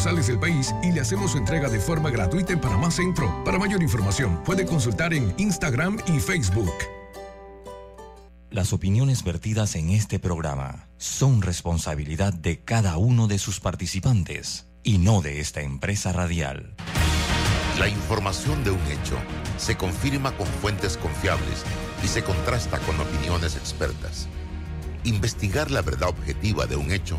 sucursales del país y le hacemos su entrega de forma gratuita en Panamá Centro. Para mayor información, puede consultar en Instagram y Facebook. Las opiniones vertidas en este programa son responsabilidad de cada uno de sus participantes y no de esta empresa radial. La información de un hecho se confirma con fuentes confiables y se contrasta con opiniones expertas. Investigar la verdad objetiva de un hecho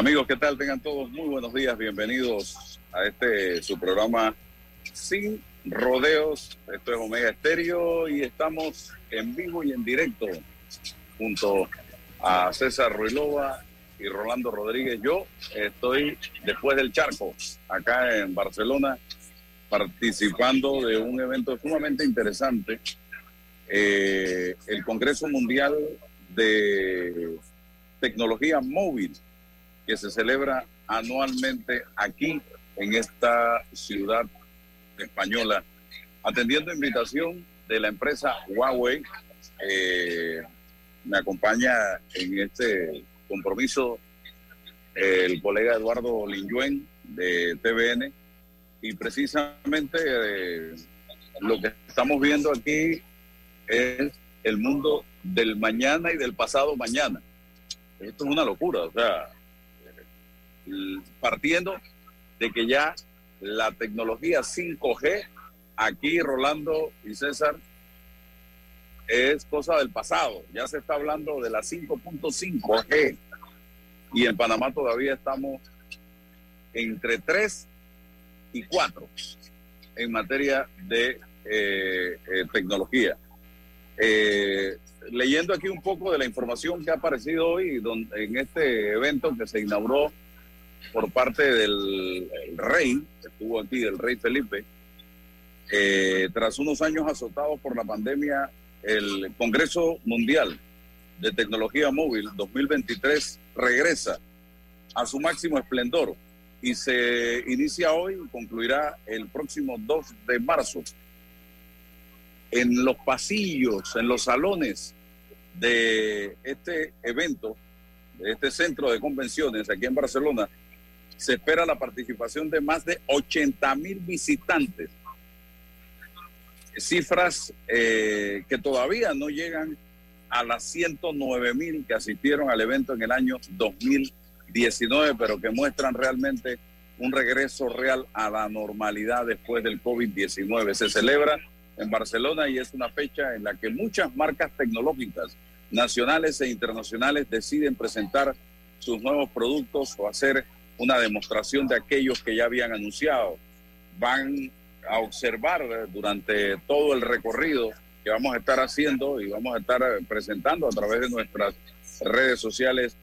Amigos, ¿qué tal? Tengan todos muy buenos días. Bienvenidos a este su programa Sin Rodeos. Esto es Omega Estéreo y estamos en vivo y en directo junto a César Ruilova y Rolando Rodríguez. Yo estoy después del charco, acá en Barcelona, participando de un evento sumamente interesante, eh, el Congreso Mundial de Tecnología Móvil que se celebra anualmente aquí en esta ciudad española, atendiendo invitación de la empresa Huawei. Eh, me acompaña en este compromiso el colega Eduardo Linyuen de TVN y precisamente eh, lo que estamos viendo aquí es el mundo del mañana y del pasado mañana. Esto es una locura, o sea, partiendo de que ya la tecnología 5G, aquí Rolando y César, es cosa del pasado. Ya se está hablando de la 5.5G y en Panamá todavía estamos entre 3 y 4 en materia de eh, eh, tecnología. Eh, leyendo aquí un poco de la información que ha aparecido hoy en este evento que se inauguró por parte del rey, estuvo aquí, del rey Felipe, eh, tras unos años azotados por la pandemia, el Congreso Mundial de Tecnología Móvil 2023 regresa a su máximo esplendor y se inicia hoy y concluirá el próximo 2 de marzo. En los pasillos, en los salones de este evento, de este centro de convenciones aquí en Barcelona, se espera la participación de más de 80 mil visitantes. Cifras eh, que todavía no llegan a las 109 mil que asistieron al evento en el año 2019, pero que muestran realmente un regreso real a la normalidad después del COVID-19. Se celebra en Barcelona y es una fecha en la que muchas marcas tecnológicas nacionales e internacionales deciden presentar sus nuevos productos o hacer una demostración de aquellos que ya habían anunciado. Van a observar durante todo el recorrido que vamos a estar haciendo y vamos a estar presentando a través de nuestras redes sociales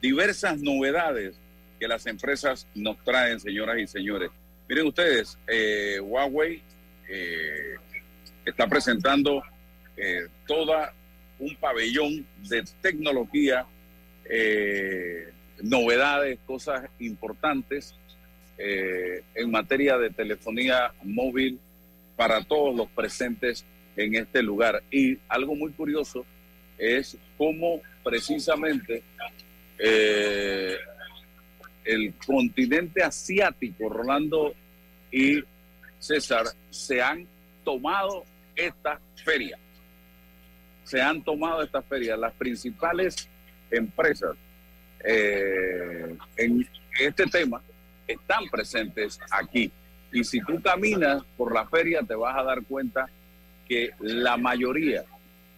diversas novedades que las empresas nos traen, señoras y señores. Miren ustedes, eh, Huawei eh, está presentando eh, toda un pabellón de tecnología eh, novedades, cosas importantes eh, en materia de telefonía móvil para todos los presentes en este lugar. Y algo muy curioso es cómo precisamente eh, el continente asiático, Rolando y César, se han tomado esta feria. Se han tomado esta feria. Las principales empresas eh, en este tema están presentes aquí. Y si tú caminas por la feria te vas a dar cuenta que la mayoría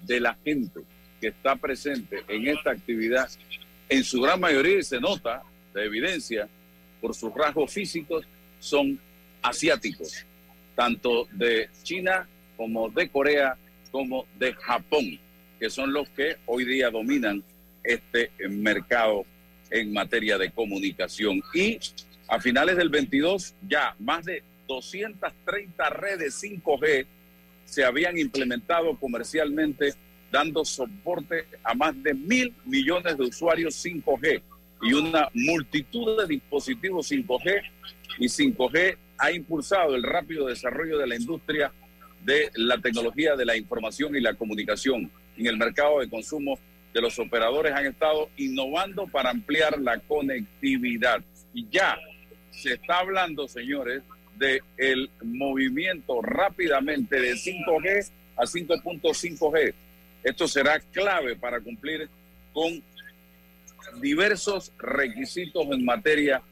de la gente que está presente en esta actividad, en su gran mayoría se nota, de evidencia, por sus rasgos físicos, son asiáticos, tanto de China como de Corea como de Japón, que son los que hoy día dominan este mercado en materia de comunicación. Y a finales del 22 ya más de 230 redes 5G se habían implementado comercialmente dando soporte a más de mil millones de usuarios 5G y una multitud de dispositivos 5G y 5G ha impulsado el rápido desarrollo de la industria de la tecnología de la información y la comunicación. En el mercado de consumo de los operadores han estado innovando para ampliar la conectividad. Y ya se está hablando, señores, de el movimiento rápidamente de 5G a 5.5G. Esto será clave para cumplir con diversos requisitos en materia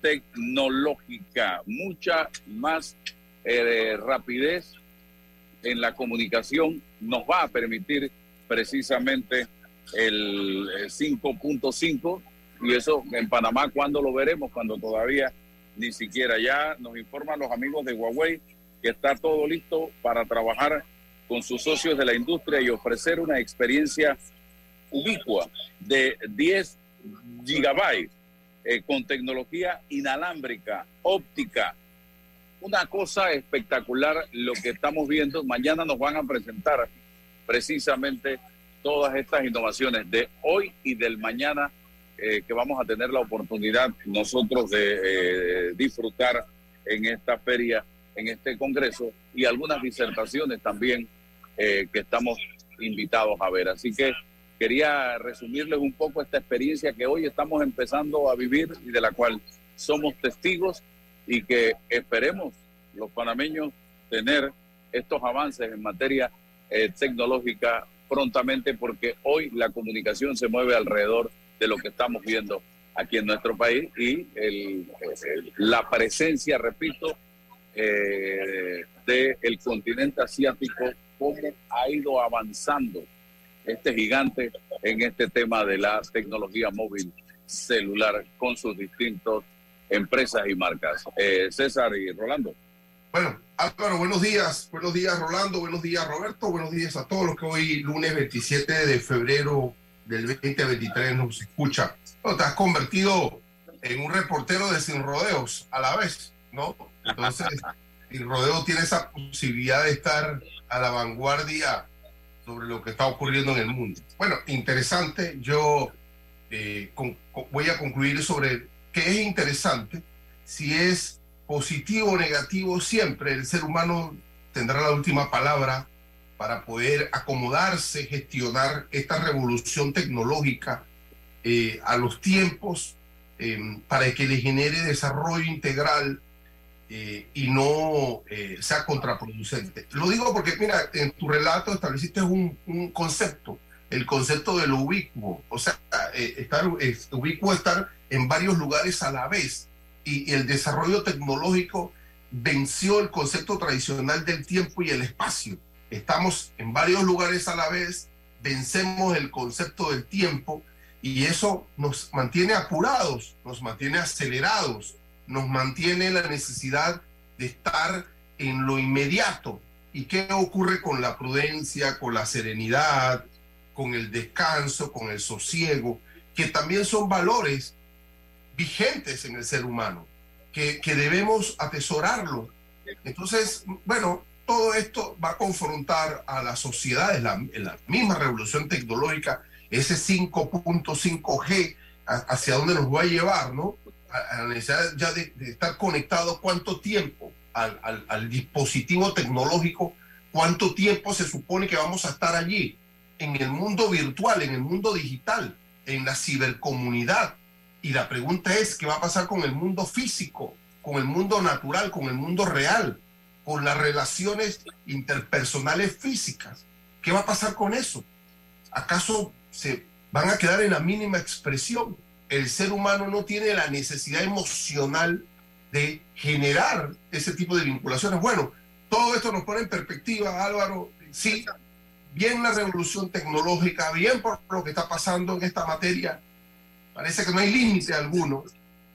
tecnológica, mucha más eh, rapidez en la comunicación nos va a permitir precisamente el 5.5 y eso en Panamá cuando lo veremos cuando todavía ni siquiera ya nos informan los amigos de Huawei que está todo listo para trabajar con sus socios de la industria y ofrecer una experiencia ubicua de 10 gigabytes eh, con tecnología inalámbrica, óptica. Una cosa espectacular lo que estamos viendo. Mañana nos van a presentar precisamente todas estas innovaciones de hoy y del mañana eh, que vamos a tener la oportunidad nosotros de eh, disfrutar en esta feria, en este congreso y algunas disertaciones también eh, que estamos invitados a ver. Así que quería resumirles un poco esta experiencia que hoy estamos empezando a vivir y de la cual somos testigos y que esperemos los panameños tener estos avances en materia eh, tecnológica prontamente porque hoy la comunicación se mueve alrededor de lo que estamos viendo aquí en nuestro país y el, la presencia, repito, eh, del continente asiático cómo ha ido avanzando este gigante en este tema de la tecnología móvil celular con sus distintas empresas y marcas. Eh, César y Rolando. Bueno, Álvaro, buenos días. Buenos días, Rolando. Buenos días, Roberto. Buenos días a todos los que hoy, lunes 27 de febrero del 2023, nos escuchan. te has convertido en un reportero de sin rodeos a la vez, ¿no? Entonces, el rodeo tiene esa posibilidad de estar a la vanguardia sobre lo que está ocurriendo en el mundo. Bueno, interesante. Yo eh, voy a concluir sobre qué es interesante. Si es positivo o negativo, siempre el ser humano tendrá la última palabra para poder acomodarse, gestionar esta revolución tecnológica eh, a los tiempos, eh, para que le genere desarrollo integral eh, y no eh, sea contraproducente. Lo digo porque, mira, en tu relato estableciste un, concepto, el concepto de lo ubicuo, o sea, ubicuo estar en varios lugares a la vez y, el desarrollo tecnológico venció el concepto tradicional del tiempo y el espacio. Estamos en varios lugares a la vez, vencemos el concepto del tiempo y eso nos mantiene apurados, nos mantiene acelerados, nos mantiene la necesidad de estar en lo inmediato. ¿Y qué ocurre con la prudencia, con la serenidad, con el descanso, con el sosiego, que también son valores vigentes en el ser humano, que, debemos atesorarlo? Entonces, bueno, todo esto va a confrontar a la sociedad en la, la misma revolución tecnológica, ese 5.5G, hacia dónde nos va a llevar, ¿no? a, la necesidad ya de, estar conectado cuánto tiempo al, al, dispositivo tecnológico, cuánto tiempo se supone que vamos a estar allí, en el mundo virtual, en el mundo digital, en la cibercomunidad. Y la pregunta es, ¿qué va a pasar con el mundo físico, con el mundo natural, con el mundo real, con las relaciones interpersonales físicas? ¿Qué va a pasar con eso? ¿Acaso se van a quedar en la mínima expresión? el ser humano no tiene la necesidad emocional de generar ese tipo de vinculaciones. Bueno, todo esto nos pone en perspectiva, Álvaro, sí, bien la revolución tecnológica, bien por lo que está pasando en esta materia, parece que no hay límite alguno,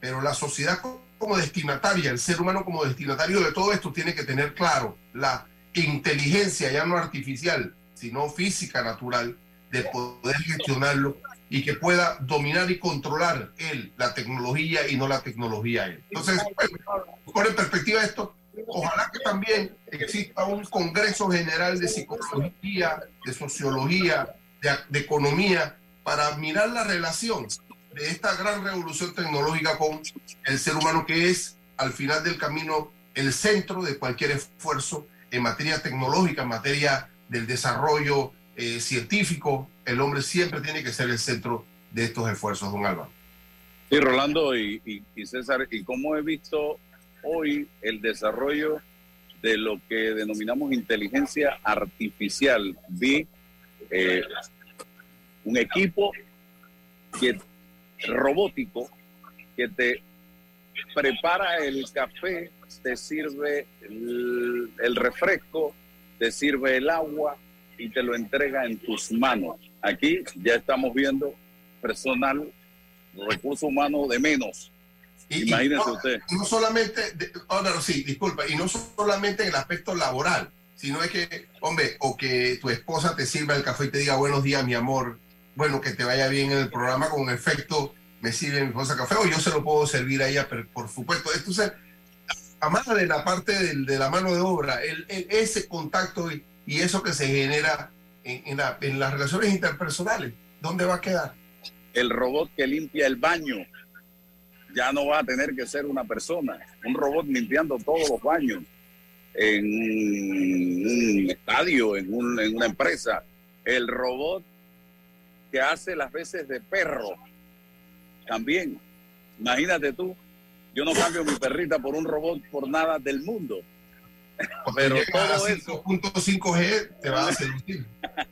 pero la sociedad como destinataria, el ser humano como destinatario de todo esto tiene que tener claro la inteligencia ya no artificial, sino física, natural, de poder gestionarlo y que pueda dominar y controlar él la tecnología y no la tecnología él. Entonces, por en perspectiva esto, ojalá que también exista un Congreso General de Psicología, de Sociología, de, de Economía, para mirar la relación de esta gran revolución tecnológica con el ser humano que es al final del camino el centro de cualquier esfuerzo en materia tecnológica, en materia del desarrollo eh, científico. El hombre siempre tiene que ser el centro de estos esfuerzos, don Álvaro. Sí, Rolando y, César, y cómo he visto hoy el desarrollo de lo que denominamos inteligencia artificial. Vi eh, un equipo que robótico que te prepara el café, te sirve el, refresco, te sirve el agua y te lo entrega en tus manos. Aquí ya estamos viendo personal, recurso humano de menos. Imagínense usted. No solamente, oh, sí, disculpa, y no solamente en el aspecto laboral, sino es que, hombre, o que tu esposa te sirva el café y te diga buenos días, mi amor, bueno, que te vaya bien en el programa, con efecto me sirve mi esposa café o yo se lo puedo servir a ella, pero por supuesto. Entonces, además de la parte de, la mano de obra, el, ese contacto y, eso que se genera en, en, las relaciones interpersonales, ¿dónde va a quedar? El robot que limpia el baño ya no va a tener que ser una persona, un robot limpiando todos los baños en un estadio, en, en una empresa. El robot que hace las veces de perro también. Imagínate tú, yo no cambio mi perrita por un robot por nada del mundo. Pero todo eso. g te va a seducir.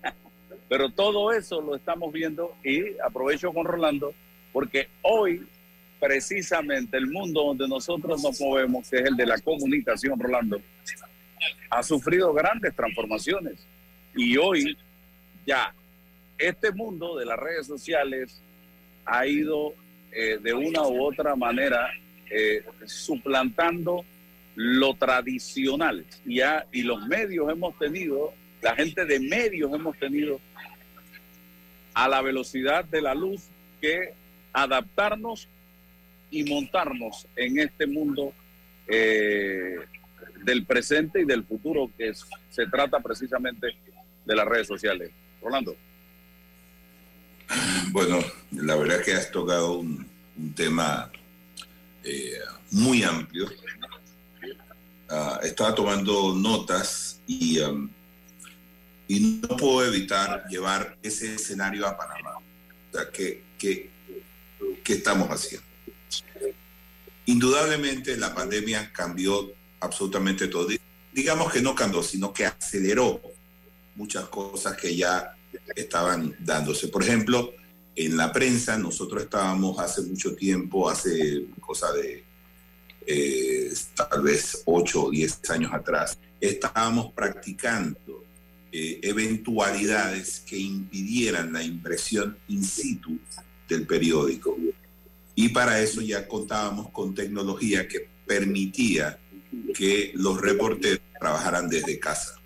Pero todo eso lo estamos viendo y aprovecho con Rolando porque hoy precisamente el mundo donde nosotros nos movemos, que es el de la comunicación, Rolando, ha sufrido grandes transformaciones. Y hoy ya este mundo de las redes sociales ha ido eh, de una u otra manera eh, suplantando lo tradicional. Y, los medios hemos tenido, la gente de medios hemos tenido a la velocidad de la luz que adaptarnos y montarnos en este mundo eh, del presente y del futuro que se trata precisamente de las redes sociales. Rolando. Bueno, la verdad que has tocado un, tema eh, muy amplio. Ah, estaba tomando notas y, um, no puedo evitar llevar ese escenario a Panamá. O sea, ¿qué, qué, qué estamos haciendo? Indudablemente la pandemia cambió absolutamente todo. Digamos que no cambió, sino que aceleró muchas cosas que ya estaban dándose. Por ejemplo, en la prensa, nosotros estábamos hace mucho tiempo, hace cosa de eh, tal vez 8 o 10 años atrás, estábamos practicando eh, eventualidades que impidieran la impresión in situ del periódico. Y para eso ya contábamos con tecnología que permitía que los reporteros trabajaran desde casa.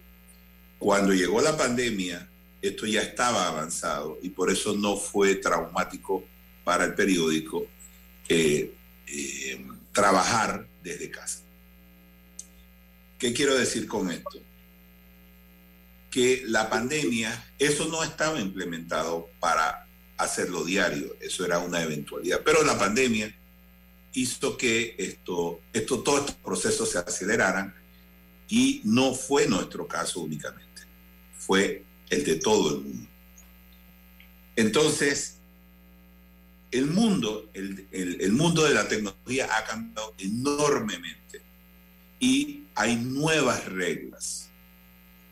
Cuando llegó la pandemia, esto ya estaba avanzado y por eso no fue traumático para el periódico eh, eh, trabajar desde casa. ¿Qué quiero decir con esto? Que la pandemia, eso no estaba implementado para hacerlo diario, eso era una eventualidad, pero la pandemia hizo que esto, esto, todos estos procesos se aceleraran y no fue nuestro caso únicamente, fue el de todo el mundo. Entonces, el mundo, el, mundo de la tecnología ha cambiado enormemente y hay nuevas reglas.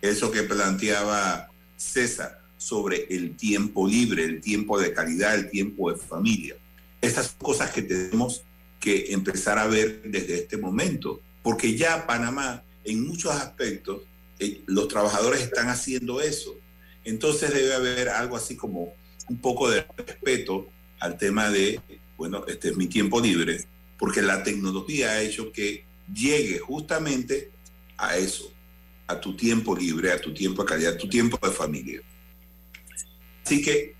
Eso que planteaba César sobre el tiempo libre, el tiempo de calidad, el tiempo de familia. Estas cosas que tenemos que empezar a ver desde este momento, porque ya Panamá, en muchos aspectos, eh, los trabajadores están haciendo eso. Entonces debe haber algo así como un poco de respeto al tema de, bueno, este es mi tiempo libre, porque la tecnología ha hecho que llegue justamente a eso, a tu tiempo libre, a tu tiempo de calidad, a tu tiempo de familia. Así que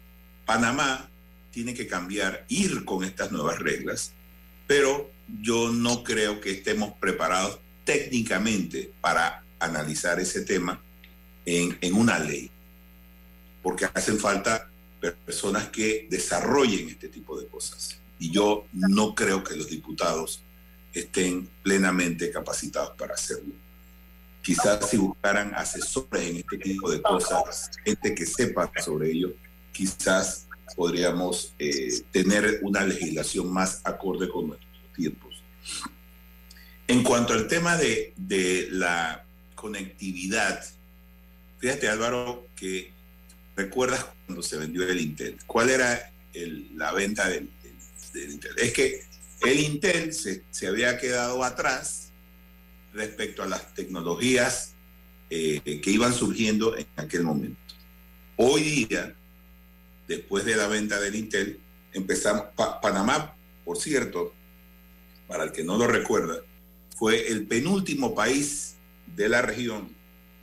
Panamá tiene que cambiar, ir con estas nuevas reglas, pero yo no creo que estemos preparados técnicamente para analizar ese tema en, en una ley, porque hacen falta personas que desarrollen este tipo de cosas. Y yo no creo que los diputados estén plenamente capacitados para hacerlo. Quizás si buscaran asesores en este tipo de cosas, gente que sepa sobre ello, quizás podríamos eh, tener una legislación más acorde con nuestros tiempos. En cuanto al tema de, de la conectividad, fíjate Álvaro que recuerdas cuando se vendió el Intel. ¿Cuál era la venta del, Intel? Es que el Intel se, había quedado atrás respecto a las tecnologías eh, que iban surgiendo en aquel momento. Hoy día, después de la venta del Intel, empezamos, Panamá, por cierto, para el que no lo recuerda, fue el penúltimo país de la región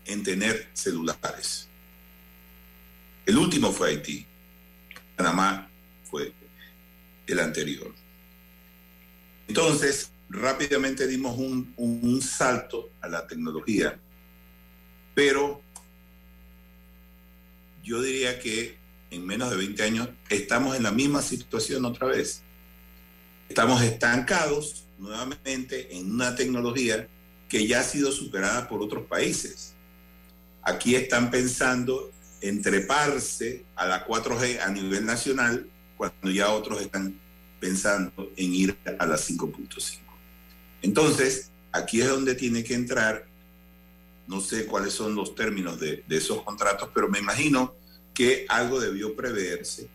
en tener celulares. El último fue Haití. Panamá fue el anterior. Entonces, rápidamente dimos un, salto a la tecnología, pero yo diría que en menos de 20 años estamos en la misma situación otra vez. Estamos estancados nuevamente en una tecnología que ya ha sido superada por otros países. Aquí están pensando entreparse a la 4G a nivel nacional cuando ya otros están pensando en ir a la 5.5. Entonces, aquí es donde tiene que entrar, no sé cuáles son los términos de, esos contratos, pero me imagino que algo debió preverse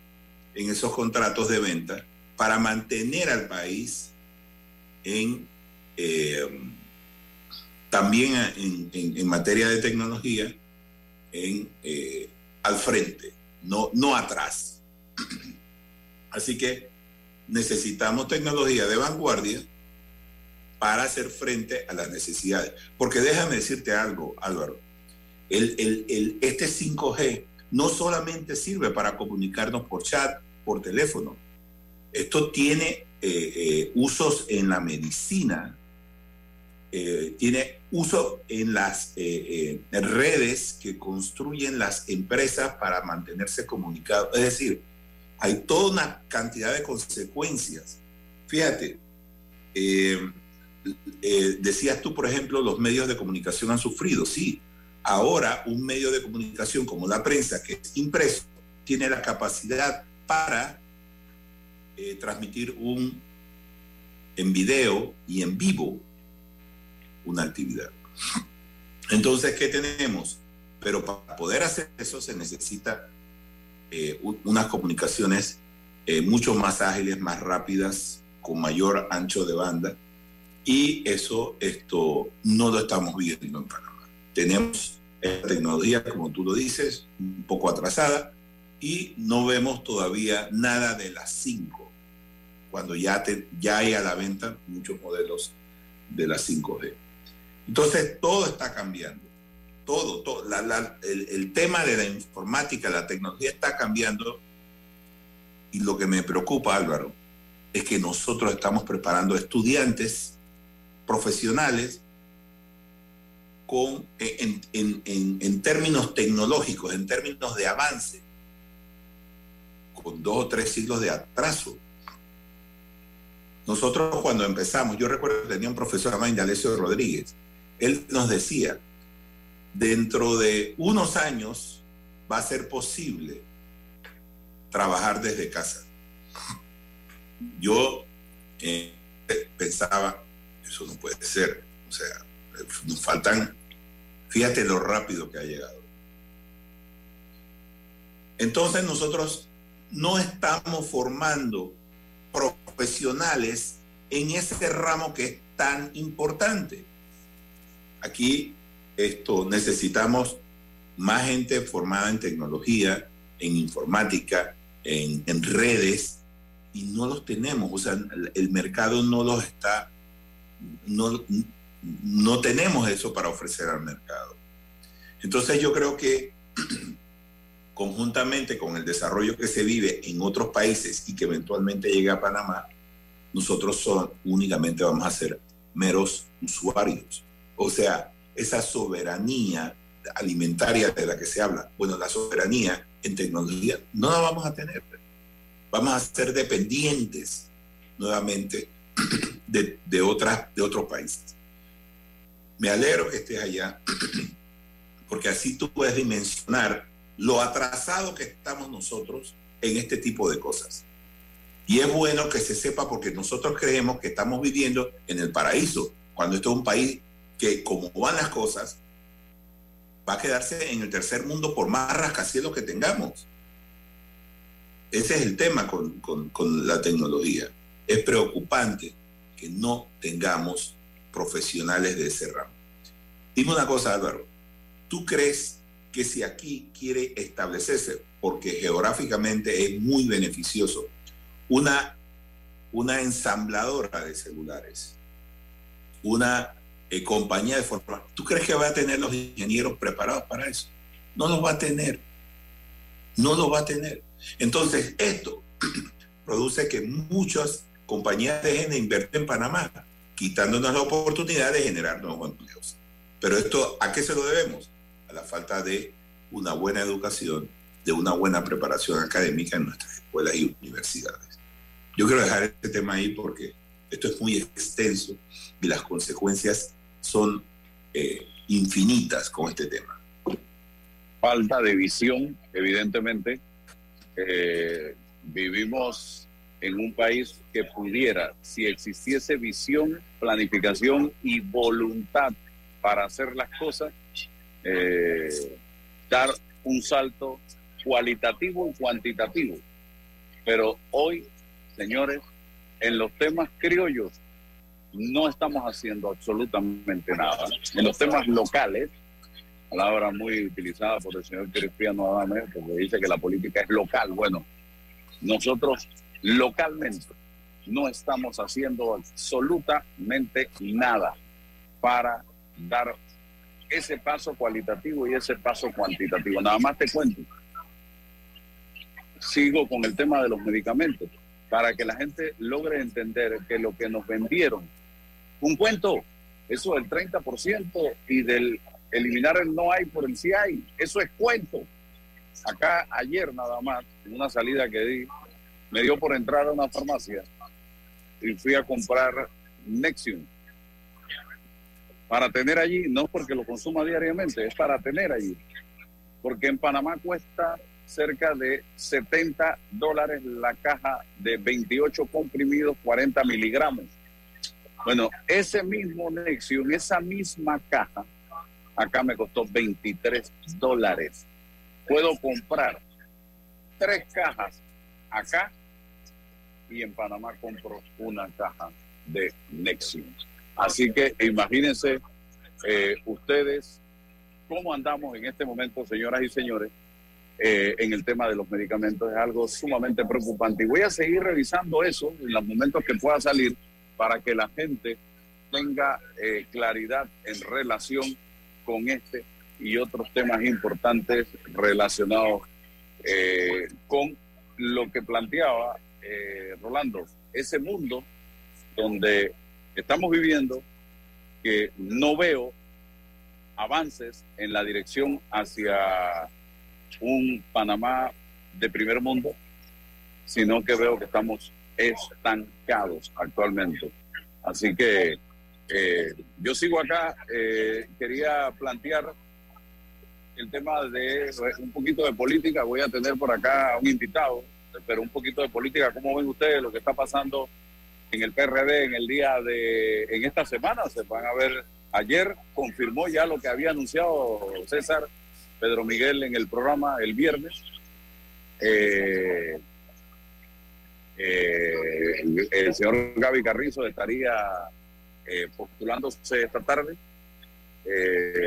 en esos contratos de venta para mantener al país en eh, también en, materia de tecnología en eh, al frente, no, no atrás. Así que necesitamos tecnología de vanguardia para hacer frente a las necesidades. Porque déjame decirte algo, Álvaro. El, este 5G no solamente sirve para comunicarnos por chat, por teléfono. Esto tiene eh, eh, usos en la medicina, eh, tiene uso en las eh, eh, redes que construyen las empresas para mantenerse comunicados. Es decir, hay toda una cantidad de consecuencias. Fíjate, decías tú, por ejemplo, los medios de comunicación han sufrido. Sí, ahora un medio de comunicación como la prensa, que es impreso, tiene la capacidad para transmitir un en video y en vivo una actividad. Entonces, ¿qué tenemos? Pero para poder hacer eso se necesita eh, unas comunicaciones eh, mucho más ágiles, más rápidas, con mayor ancho de banda. Y eso esto, no lo estamos viendo en Panamá. Tenemos tecnología, como tú lo dices, un poco atrasada y no vemos todavía nada de las 5, cuando ya, te, ya hay a la venta muchos modelos de las 5G. Entonces, todo está cambiando. Todo, todo. el, tema de la informática, la tecnología está cambiando. Y lo que me preocupa, Álvaro, es que nosotros estamos preparando estudiantes profesionales con, en, en, términos tecnológicos, en términos de avance, con dos o tres siglos de atraso. Nosotros cuando empezamos, yo recuerdo que tenía un profesor llamado Indalecio Rodríguez, él nos decía, dentro de unos años va a ser posible trabajar desde casa. Yo eh, pensaba, eso no puede ser, o sea, nos faltan, fíjate lo rápido que ha llegado. Entonces nosotros no estamos formando profesionales en ese ramo que es tan importante. Aquí esto, necesitamos más gente formada en tecnología, en informática, en, redes, y no los tenemos, o sea, el mercado no los está, no, no tenemos eso para ofrecer al mercado. Entonces yo creo que conjuntamente con el desarrollo que se vive en otros países y que eventualmente llegue a Panamá, nosotros únicamente vamos a ser meros usuarios. O sea, esa soberanía alimentaria de la que se habla, bueno, la soberanía en tecnología no la vamos a tener. Vamos a ser dependientes nuevamente de, de, otras, de otros países. Me alegro que estés allá, porque así tú puedes dimensionar lo atrasado que estamos nosotros en este tipo de cosas. Y es bueno que se sepa porque nosotros creemos que estamos viviendo en el paraíso, cuando esto es un país que como van las cosas, va a quedarse en el tercer mundo por más rascacielos que tengamos. Ese es el tema con, con la tecnología. Es preocupante que no tengamos profesionales de ese ramo. Dime una cosa, Álvaro. ¿Tú crees que si aquí quiere establecerse, porque geográficamente es muy beneficioso, una, una ensambladora de celulares, una eh, compañía de forma, ¿tú crees que va a tener los ingenieros preparados para eso? No los va a tener. No los va a tener. Entonces, esto produce que muchas compañías dejen de invertir en Panamá quitándonos la oportunidad de generar nuevos empleos. Pero esto, ¿a qué se lo debemos? A la falta de una buena educación, de una buena preparación académica en nuestras escuelas y universidades. Yo quiero dejar este tema ahí porque esto es muy extenso y las consecuencias son eh, infinitas con este tema. Falta de visión, evidentemente. Eh, vivimos en un país que pudiera, si existiese visión, planificación y voluntad para hacer las cosas, eh, dar un salto cualitativo y cuantitativo. Pero hoy, señores, en los temas criollos no estamos haciendo absolutamente nada. En los temas locales, palabra muy utilizada por el señor Cristiano Adame, porque dice que la política es local. Bueno, nosotros localmente no estamos haciendo absolutamente nada para dar ese paso cualitativo y ese paso cuantitativo. Nada más te cuento. Sigo con el tema de los medicamentos para que la gente logre entender que lo que nos vendieron, un cuento, eso del 30% y del eliminar el no hay por el sí hay, eso es cuento. Acá ayer nada más, en una salida que di, me dio por entrar a una farmacia y fui a comprar Nexium para tener allí, no porque lo consuma diariamente, es para tener allí. Porque en Panamá cuesta cerca de 70 dólares la caja de 28 comprimidos, 40 miligramos. Bueno, ese mismo Nexium, esa misma caja, acá me costó 23 dólares. Puedo comprar tres cajas acá y en Panamá compro una caja de Nexium. Así que imagínense eh, ustedes cómo andamos en este momento, señoras y señores, eh, en el tema de los medicamentos. Es algo sumamente preocupante. Y voy a seguir revisando eso en los momentos que pueda salir para que la gente tenga eh, claridad en relación con este y otros temas importantes relacionados con lo que planteaba eh, Rolando, ese mundo donde estamos viviendo, que no veo avances en la dirección hacia un Panamá de primer mundo, sino que veo que estamos estancados actualmente. Así que eh, yo sigo acá, eh, quería plantear el tema de un poquito de política, voy a tener por acá un invitado, pero un poquito de política. ¿Cómo ven ustedes lo que está pasando en el PRD en el día de, en esta semana? Se van a ver, ayer confirmó ya lo que había anunciado César Pedro Miguel en el programa el viernes. Eh, eh, el, señor Gaby Carrizo estaría eh, postulándose esta tarde.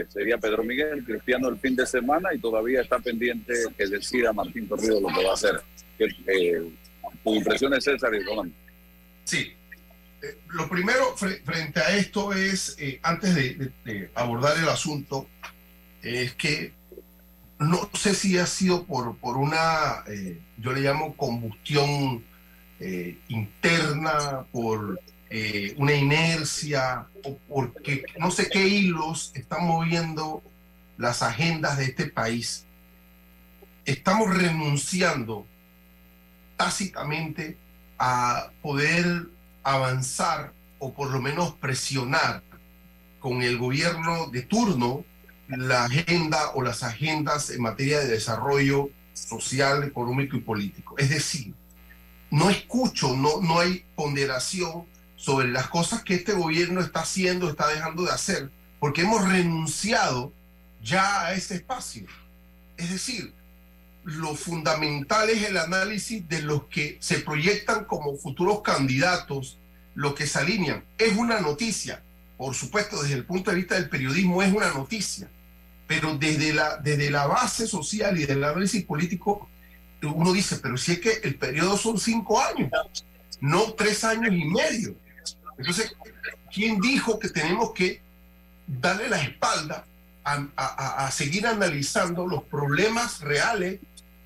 sería Pedro Miguel, Cristiano el fin de semana y todavía está pendiente que decida Martín Torrido lo que va a hacer. Eh, tus impresiones, César y Rolando. Sí. Eh, lo primero frente a esto es, eh, antes de, abordar el asunto, es que no sé si ha sido por, por una, eh, yo le llamo combustión interna, por una inercia, o porque no sé qué hilos están moviendo las agendas de este país. Estamos renunciando tácitamente a poder avanzar o por lo menos presionar con el gobierno de turno la agenda o las agendas en materia de desarrollo social, económico y político. Es decir, no escucho, no, no hay ponderación sobre las cosas que este gobierno está haciendo, está dejando de hacer, porque hemos renunciado ya a ese espacio. Es decir, lo fundamental es el análisis de los que se proyectan como futuros candidatos, los que se alinean. Es una noticia, por supuesto, desde el punto de vista del periodismo es una noticia, pero desde la, desde la base social y del análisis político, uno dice, pero si es que el periodo son cinco años, no tres años y medio. Entonces, ¿quién dijo que tenemos que darle la espalda a, a, seguir analizando los problemas reales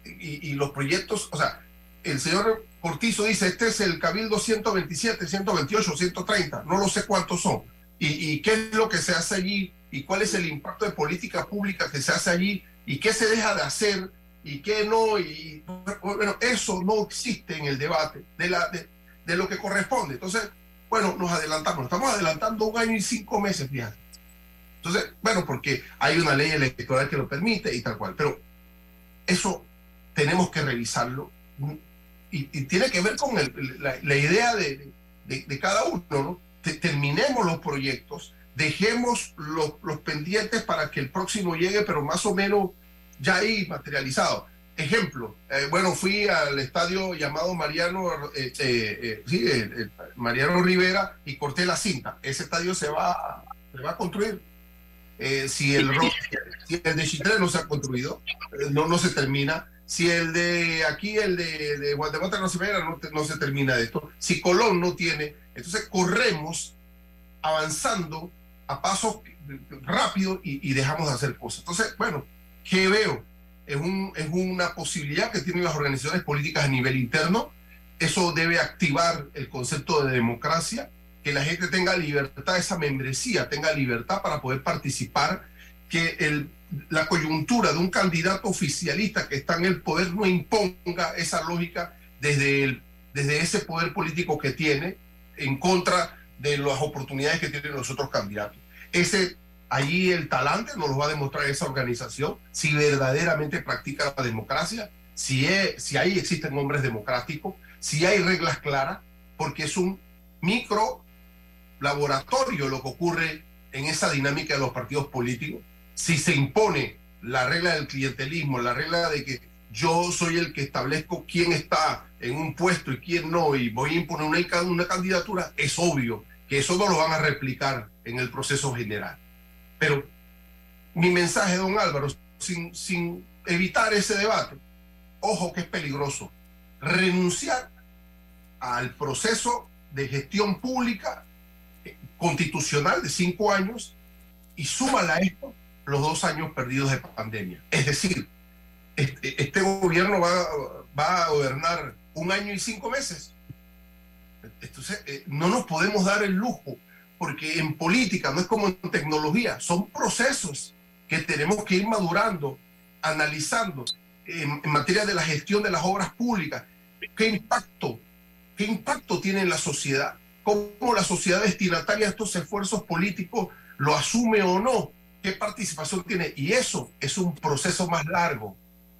y, los proyectos, o sea, el señor Cortizo dice, este es el Cabildo 127, 128, 130, no lo sé cuántos son. Y, qué es lo que se hace allí, y cuál es el impacto de política pública que se hace allí, y qué se deja de hacer, y qué no, y bueno, eso no existe en el debate de, la, de, de lo que corresponde. Entonces, bueno, nos adelantamos, estamos adelantando un año y cinco meses, fíjate. Entonces, bueno, porque hay una ley electoral que lo permite y tal cual, pero eso tenemos que revisarlo. Y, tiene que ver con la, idea de, cada uno, ¿no? terminemos los proyectos, dejemos los, los, pendientes para que el próximo llegue, pero más o menos ya ahí materializado. Ejemplo, eh, bueno, fui al estadio llamado Mariano, eh, eh, sí, Mariano Rivera y corté la cinta. Ese estadio se va, se va a construir. si, el, si el de Chitre no se ha construido, no, no se termina si el de aquí, el de, Guatemala no se no, no se termina de esto, si Colón no tiene, entonces corremos avanzando a pasos rápidos y, dejamos de hacer cosas. Entonces, bueno, ¿qué veo? Es, un, es una posibilidad que tienen las organizaciones políticas a nivel interno. Eso debe activar el concepto de democracia, que la gente tenga libertad, esa membresía tenga libertad para poder participar, que el la coyuntura de un candidato oficialista que está en el poder no imponga esa lógica desde, el, desde ese poder político que tiene en contra de las oportunidades que tienen los otros candidatos. Ese, allí el talante nos lo va a demostrar esa organización, si verdaderamente practica la democracia, si, es, si ahí existen hombres democráticos, si hay reglas claras, porque es un micro laboratorio lo que ocurre en esa dinámica de los partidos políticos si se impone la regla del clientelismo, la regla de que yo soy el que establezco quién está en un puesto y quién no, y voy a imponer una, una candidatura, es obvio que eso no lo van a replicar en el proceso general. Pero mi mensaje, don Álvaro, sin, sin evitar ese debate, ojo que es peligroso, renunciar al proceso de gestión pública constitucional de cinco años y súmala a esto los dos años perdidos de pandemia. Es decir, este, este, gobierno va, va, a gobernar un año y cinco meses. Entonces, eh, no nos podemos dar el lujo, porque en política no es como en tecnología, son procesos que tenemos que ir madurando, analizando en, en materia de la gestión de las obras públicas. ¿Qué impacto? ¿Qué impacto tiene en la sociedad? ¿Cómo la sociedad destinataria de estos esfuerzos políticos lo asume o no? qué participación tiene. Y eso es un proceso más largo.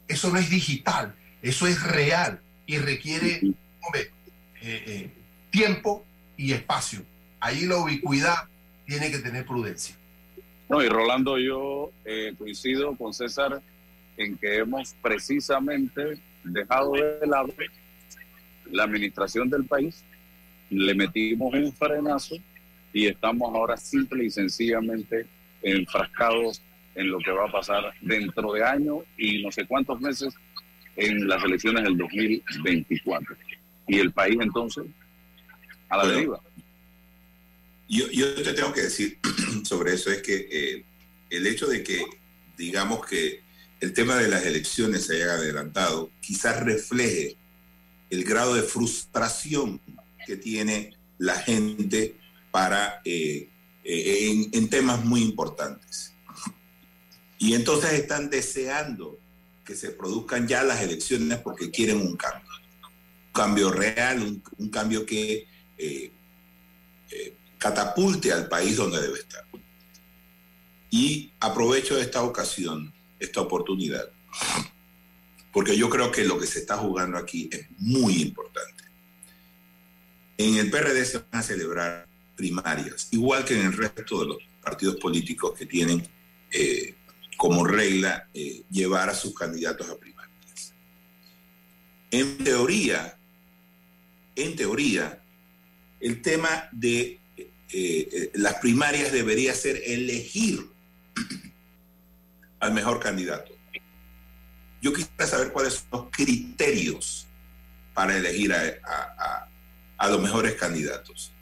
Eso no es digital, eso es real y requiere eh, eh, tiempo y espacio. Ahí la ubicuidad tiene que tener prudencia. No, y Rolando, yo eh, coincido con César en que hemos precisamente dejado de lado la administración del país, le metimos un frenazo y estamos ahora simple y sencillamente enfrascados en lo que va a pasar dentro de año y no sé cuántos meses en las elecciones del 2024. Y el país entonces a la deriva. Yo, yo te tengo que decir sobre eso es que eh, el hecho de que digamos que el tema de las elecciones se haya adelantado quizás refleje el grado de frustración que tiene la gente para eh, eh, en, temas muy importantes. Y entonces están deseando que se produzcan ya las elecciones porque quieren un cambio. Un cambio real, un, cambio que catapulte al país donde debe estar. Y aprovecho esta ocasión, esta oportunidad, porque yo creo que lo que se está jugando aquí es muy importante. En el PRD se van a celebrar primarias, igual que en el resto de los partidos políticos que tienen eh, como regla eh, llevar a sus candidatos a primarias. En teoría, en teoría, el tema de eh, las primarias debería ser elegir al mejor candidato. Yo quisiera saber cuáles son los criterios para elegir a, a los mejores candidatos.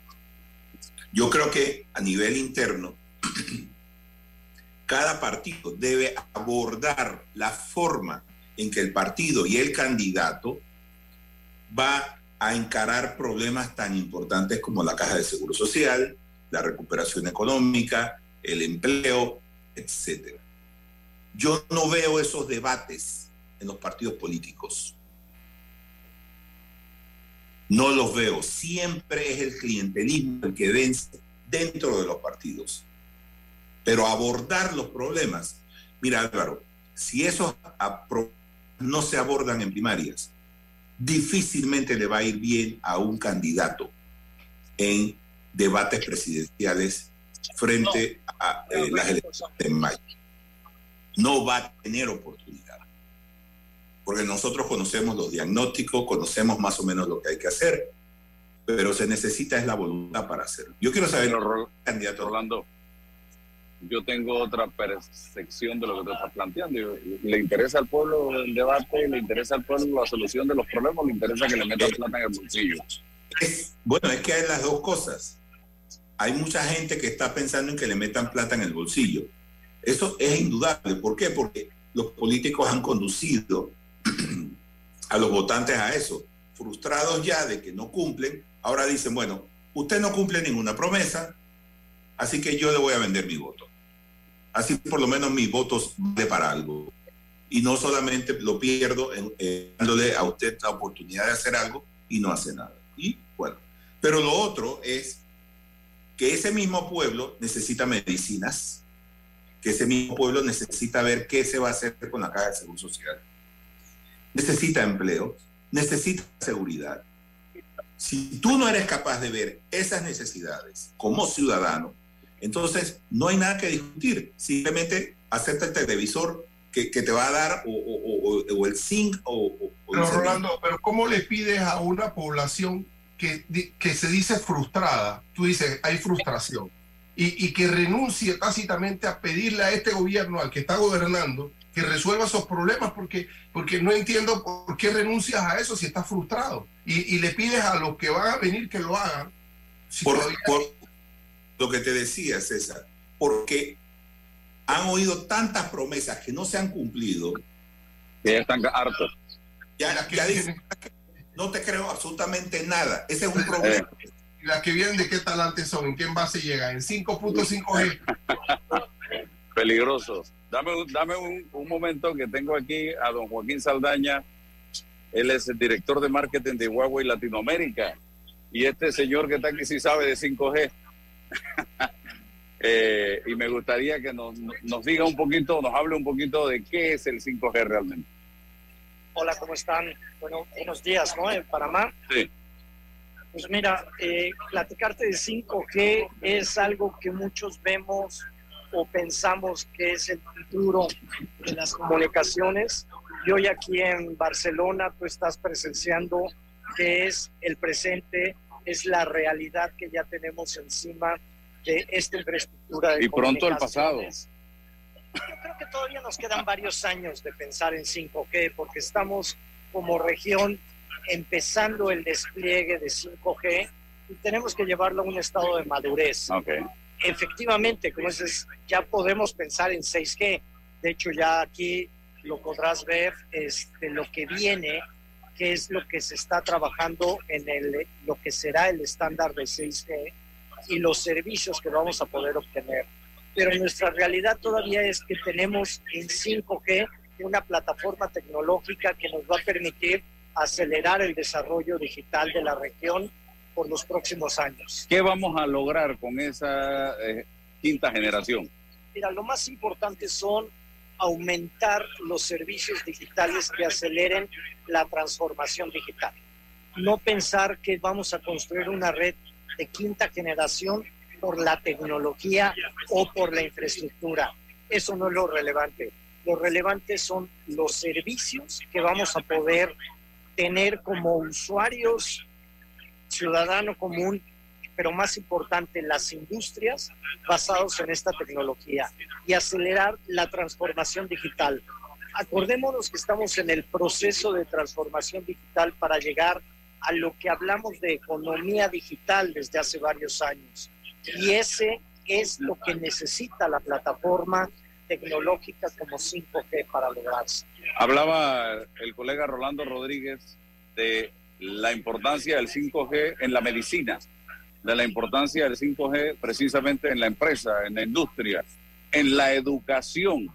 Yo creo que a nivel interno, cada partido debe abordar la forma en que el partido y el candidato va a encarar problemas tan importantes como la caja de seguro social, la recuperación económica, el empleo, etc. Yo no veo esos debates en los partidos políticos. No los veo. Siempre es el clientelismo el que vence dentro de los partidos. Pero abordar los problemas, mira Álvaro, si esos no se abordan en primarias, difícilmente le va a ir bien a un candidato en debates presidenciales frente a eh, las elecciones de mayo. No va a tener oportunidad porque nosotros conocemos los diagnósticos, conocemos más o menos lo que hay que hacer, pero se necesita es la voluntad para hacerlo. Yo quiero saber, candidato Rolando, yo tengo otra percepción de lo que tú estás planteando. ¿Le interesa al pueblo el debate? ¿Le interesa al pueblo la solución de los problemas? ¿Le interesa que le metan plata en el bolsillo? bueno, es que hay las dos cosas. Hay mucha gente que está pensando en que le metan plata en el bolsillo. Eso es indudable. ¿Por qué? Porque los políticos han conducido a los votantes a eso. Frustrados ya de que no cumplen, ahora dicen, bueno, usted no cumple ninguna promesa, así que yo le voy a vender mi voto. Así por lo menos mis votos de para algo. Y no solamente lo pierdo en, dándole a usted la oportunidad de hacer algo y no hace nada. Y bueno, pero lo otro es que ese mismo pueblo necesita medicinas, que ese mismo pueblo necesita ver qué se va a hacer con la caja de seguro social necesita empleo, necesita seguridad. Si tú no eres capaz de ver esas necesidades como ciudadano, entonces no hay nada que discutir. Simplemente acepta el televisor que, te va a dar o, el zinc o, pero Rolando, pero ¿cómo le pides a una población que, que se dice frustrada? Tú dices, hay frustración. Y, y que renuncie tácitamente a pedirle a este gobierno, al que está gobernando, que resuelva esos problemas porque, porque no entiendo por qué renuncias a eso si estás frustrado y, le pides a los que van a venir que lo hagan. por, lo que te decía, César, porque han oído tantas promesas que no se han cumplido. Que ya están hartos. Ya, ya dicen, no te creo absolutamente nada. Ese es un problema. ¿Y las que vienen de qué talante son? ¿En qué envase llegan? ¿En 5.5G? Peligrosos. Dame, dame un, momento que tengo aquí a don Joaquín Saldaña. Él es el director de marketing de Huawei Latinoamérica. Y este señor que está aquí sí sabe de 5G. Eh, y me gustaría que nos, nos diga un poquito, nos hable un poquito de qué es el 5G realmente. Hola, ¿cómo están? Bueno, buenos días, ¿no? En Panamá. Sí. Pues mira, eh, platicarte de 5G es algo que muchos vemos o pensamos que es el futuro de las comunicaciones. Y hoy aquí en Barcelona tú estás presenciando que es el presente, es la realidad que ya tenemos encima de esta infraestructura. De y pronto el pasado. Yo creo que todavía nos quedan varios años de pensar en 5G porque estamos como región empezando el despliegue de 5G y tenemos que llevarlo a un estado de madurez. Efectivamente, como dices, ya podemos pensar en 6G. De hecho, ya aquí lo podrás ver este, lo que viene, que es lo que se está trabajando en el, lo que será el estándar de 6G y los servicios que vamos a poder obtener. Pero nuestra realidad todavía es que tenemos en 5G una plataforma tecnológica que nos va a permitir acelerar el desarrollo digital de la región por los próximos años. ¿Qué vamos a lograr con esa eh, quinta generación? Mira, lo más importante son aumentar los servicios digitales que aceleren la transformación digital. No pensar que vamos a construir una red de quinta generación por la tecnología o por la infraestructura. Eso no es lo relevante. Lo relevante son los servicios que vamos a poder tener como usuarios, ciudadano común, pero más importante, las industrias basados en esta tecnología y acelerar la transformación digital. Acordémonos que estamos en el proceso de transformación digital para llegar a lo que hablamos de economía digital desde hace varios años. Y ese es lo que necesita la plataforma tecnológica como 5G para lograrse. Hablaba el colega Rolando Rodríguez de la importancia del 5G en la medicina, de la importancia del 5G precisamente en la empresa, en la industria, en la educación.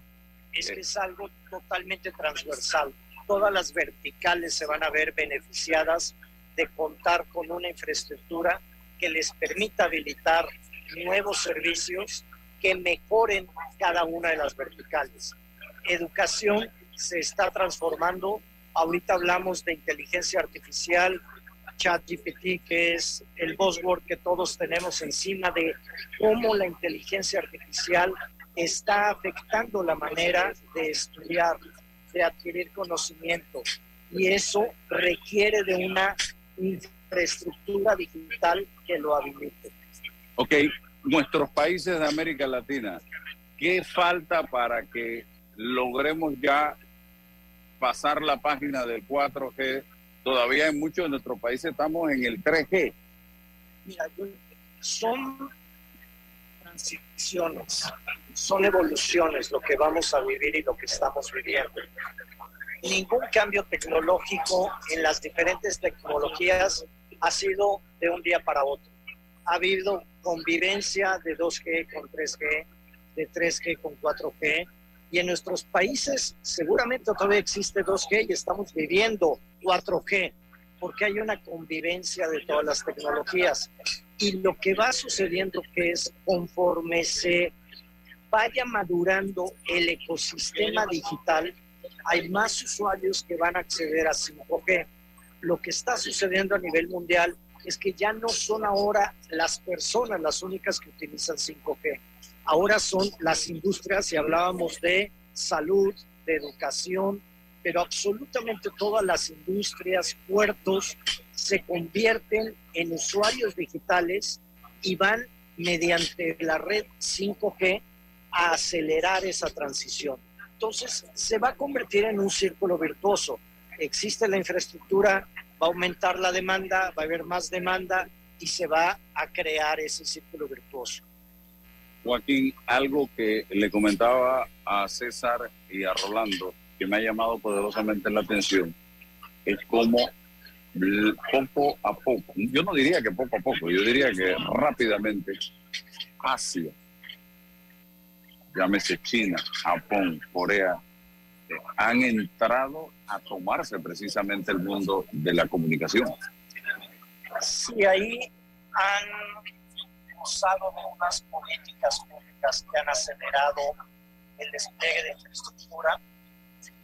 Es que es algo totalmente transversal. Todas las verticales se van a ver beneficiadas de contar con una infraestructura que les permita habilitar nuevos servicios que mejoren cada una de las verticales. Educación se está transformando. Ahorita hablamos de inteligencia artificial, ChatGPT, que es el buzzword que todos tenemos encima de cómo la inteligencia artificial está afectando la manera de estudiar, de adquirir conocimiento. Y eso requiere de una infraestructura digital que lo habilite. Ok, nuestros países de América Latina, ¿qué falta para que logremos ya pasar la página del 4G? Todavía en muchos de nuestros países estamos en el 3G. Mira, son transiciones, son evoluciones lo que vamos a vivir y lo que estamos viviendo ningún cambio tecnológico en las diferentes tecnologías ha sido de un día para otro. Ha habido convivencia de 2G con 3G, de 3G con 4G, y en nuestros países seguramente todavía existe 2G y estamos viviendo 4G, porque hay una convivencia de todas las tecnologías. Y lo que va sucediendo que es conforme se vaya madurando el ecosistema digital, hay más usuarios que van a acceder a 5G. Lo que está sucediendo a nivel mundial es que ya no son ahora las personas las únicas que utilizan 5G. Ahora son las industrias, y hablábamos de salud, de educación, pero absolutamente todas las industrias, puertos, se convierten en usuarios digitales y van mediante la red 5G a acelerar esa transición. Entonces se va a convertir en un círculo virtuoso. Existe la infraestructura, va a aumentar la demanda, va a haber más demanda y se va a crear ese círculo virtuoso. Joaquín, algo que le comentaba a César y a Rolando, que me ha llamado poderosamente la atención, es cómo poco a poco, yo no diría que poco a poco, yo diría que rápidamente Asia llámese China, Japón, Corea, han entrado a tomarse precisamente el mundo de la comunicación. Sí, ahí han usado de unas políticas públicas que han acelerado el despliegue de infraestructura